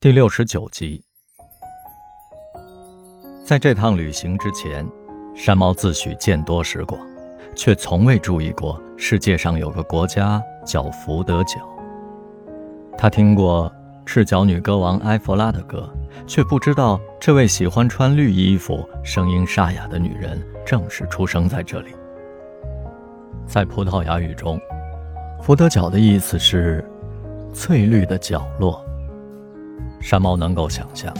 第六十九集，在这趟旅行之前，山猫自诩见多识广，却从未注意过世界上有个国家叫福德角。他听过赤脚女歌王埃弗拉的歌，却不知道这位喜欢穿绿衣服、声音沙哑的女人正是出生在这里。在葡萄牙语中，福德角的意思是翠绿的角落。山猫能够想象，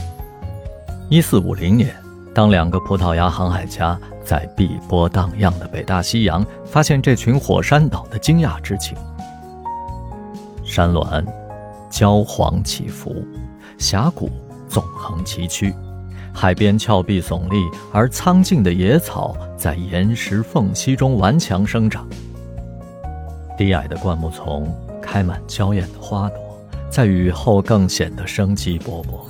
一四五零年，当两个葡萄牙航海家在碧波荡漾的北大西洋发现这群火山岛的惊讶之情。山峦焦黄起伏，峡谷纵横崎岖，海边峭壁耸立，而苍劲的野草在岩石缝隙中顽强生长。低矮的灌木丛开满娇艳的花朵。在雨后更显得生机勃勃。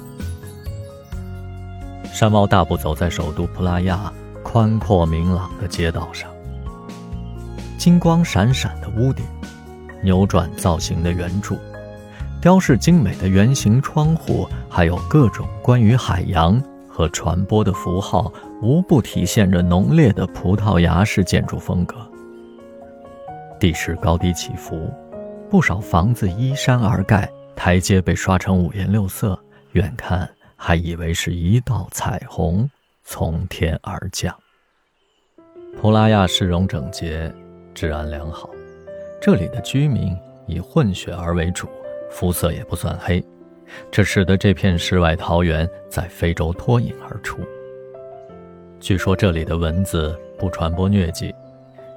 山猫大步走在首都普拉亚宽阔明朗的街道上，金光闪闪的屋顶，扭转造型的圆柱，雕饰精美的圆形窗户，还有各种关于海洋和传播的符号，无不体现着浓烈的葡萄牙式建筑风格。地势高低起伏，不少房子依山而盖。台阶被刷成五颜六色，远看还以为是一道彩虹从天而降。普拉亚市容整洁，治安良好，这里的居民以混血儿为主，肤色也不算黑，这使得这片世外桃源在非洲脱颖而出。据说这里的蚊子不传播疟疾。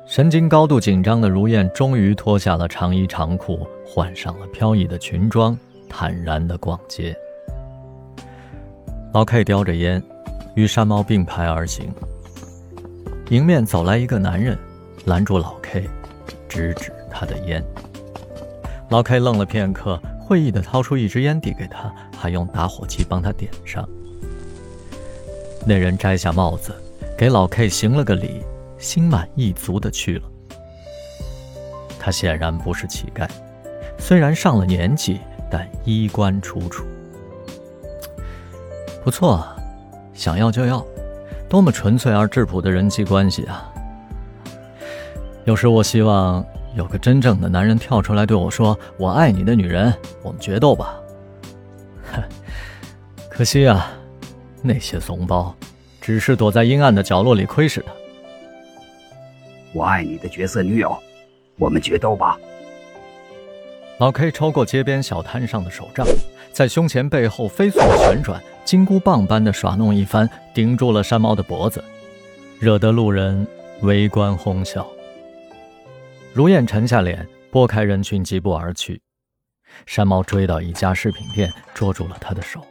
神经高度紧张的如燕终于脱下了长衣长裤，换上了飘逸的裙装，坦然地逛街。老 K 叼着烟，与山猫并排而行。迎面走来一个男人，拦住老 K，指指他的烟。老 K 愣了片刻，会意地掏出一支烟递给他，还用打火机帮他点上。那人摘下帽子，给老 K 行了个礼。心满意足的去了。他显然不是乞丐，虽然上了年纪，但衣冠楚楚。不错，想要就要，多么纯粹而质朴的人际关系啊！有时我希望有个真正的男人跳出来对我说：“我爱你的女人，我们决斗吧。”可惜啊，那些怂包，只是躲在阴暗的角落里窥视他。我爱你的绝色女友，我们决斗吧！老 K 抽过街边小摊上的手杖，在胸前背后飞速旋转，金箍棒般的耍弄一番，顶住了山猫的脖子，惹得路人围观哄笑。如燕沉下脸，拨开人群，疾步而去。山猫追到一家饰品店，捉住了他的手。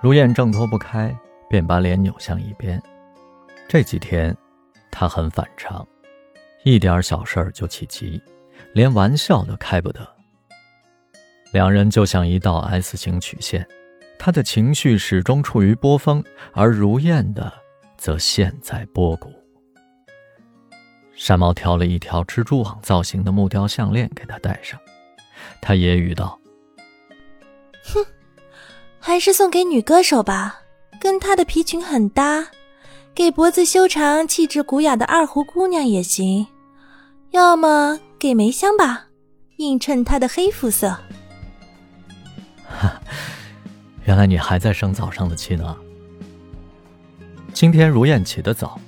如燕挣脱不开，便把脸扭向一边。这几天。他很反常，一点小事儿就起急，连玩笑都开不得。两人就像一道 S 型曲线，他的情绪始终处于波峰，而如燕的则陷在波谷。山猫挑了一条蜘蛛网造型的木雕项链给他戴上，他揶揄道：“哼，还是送给女歌手吧，跟她的皮裙很搭。”给脖子修长、气质古雅的二胡姑娘也行，要么给梅香吧，映衬她的黑肤色。哈，原来你还在生早上的气呢。今天如燕起得早，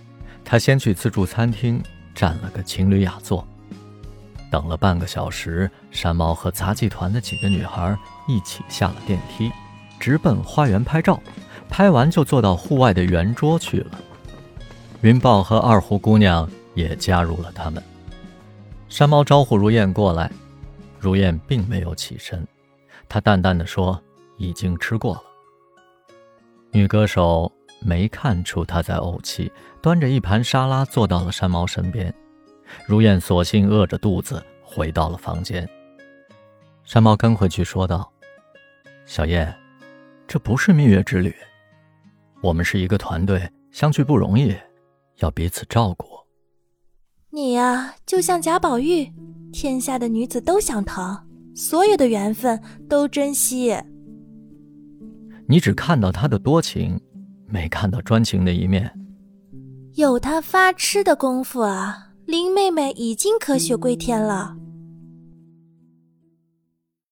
她先去自助餐厅占了个情侣雅座，等了半个小时，山猫和杂技团的几个女孩一起下了电梯，直奔花园拍照，拍完就坐到户外的圆桌去了。云豹和二胡姑娘也加入了他们。山猫招呼如燕过来，如燕并没有起身，她淡淡的说：“已经吃过了。”女歌手没看出她在怄气，端着一盘沙拉坐到了山猫身边。如燕索性饿着肚子回到了房间。山猫跟回去说道：“小燕，这不是蜜月之旅，我们是一个团队，相聚不容易。”要彼此照顾。你呀，就像贾宝玉，天下的女子都想疼，所有的缘分都珍惜。你只看到他的多情，没看到专情的一面。有他发痴的功夫啊，林妹妹已经可雪归天了。